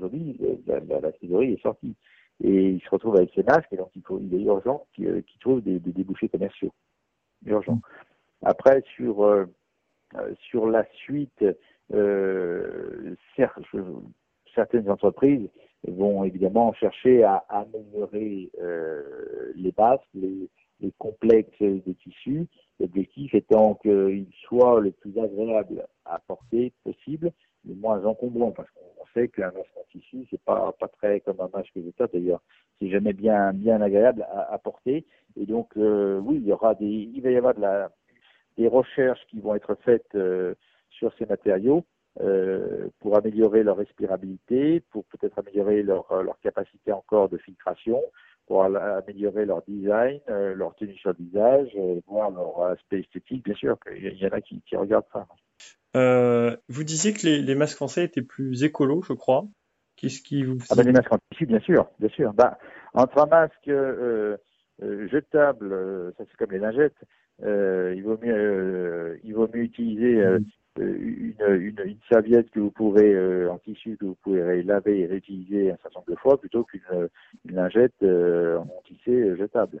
la, la, trésorerie est sortie. Et il se retrouve avec ses masques, et donc il, faut, il est urgent qu'il trouve des, débouchés commerciaux. Urgent. Après, sur, euh, sur la suite, euh, certaines entreprises vont évidemment chercher à améliorer euh, les bases, les, les complexes des tissus, l'objectif étant qu'ils soient le plus agréable à porter possible, le moins encombrant, parce qu'on sait qu'un masque en tissu, c'est pas, pas très comme un masque végétal d'ailleurs, c'est jamais bien, bien agréable à, porter. Et donc, euh, oui, il y aura des, il va y avoir de la, des recherches qui vont être faites euh, sur ces matériaux euh, pour améliorer leur respirabilité, pour peut-être améliorer leur, leur capacité encore de filtration, pour améliorer leur design, leur tenue sur le visage, voir leur aspect esthétique, bien sûr. Il y en a qui, qui regardent ça. Euh, vous disiez que les, les, masques français étaient plus écolos, je crois. Qu'est-ce qui vous ah ben, les masques en tissu, bien sûr, bien sûr. Bah, entre un masque euh, euh, jetable, ça c'est comme les lingettes, il vaut mieux, il vaut mieux utiliser mmh. une, une, une, serviette que vous pourrez euh, en tissu que vous pouvez laver et réutiliser un certain nombre de fois plutôt qu'une une lingette euh, en tissé jetable.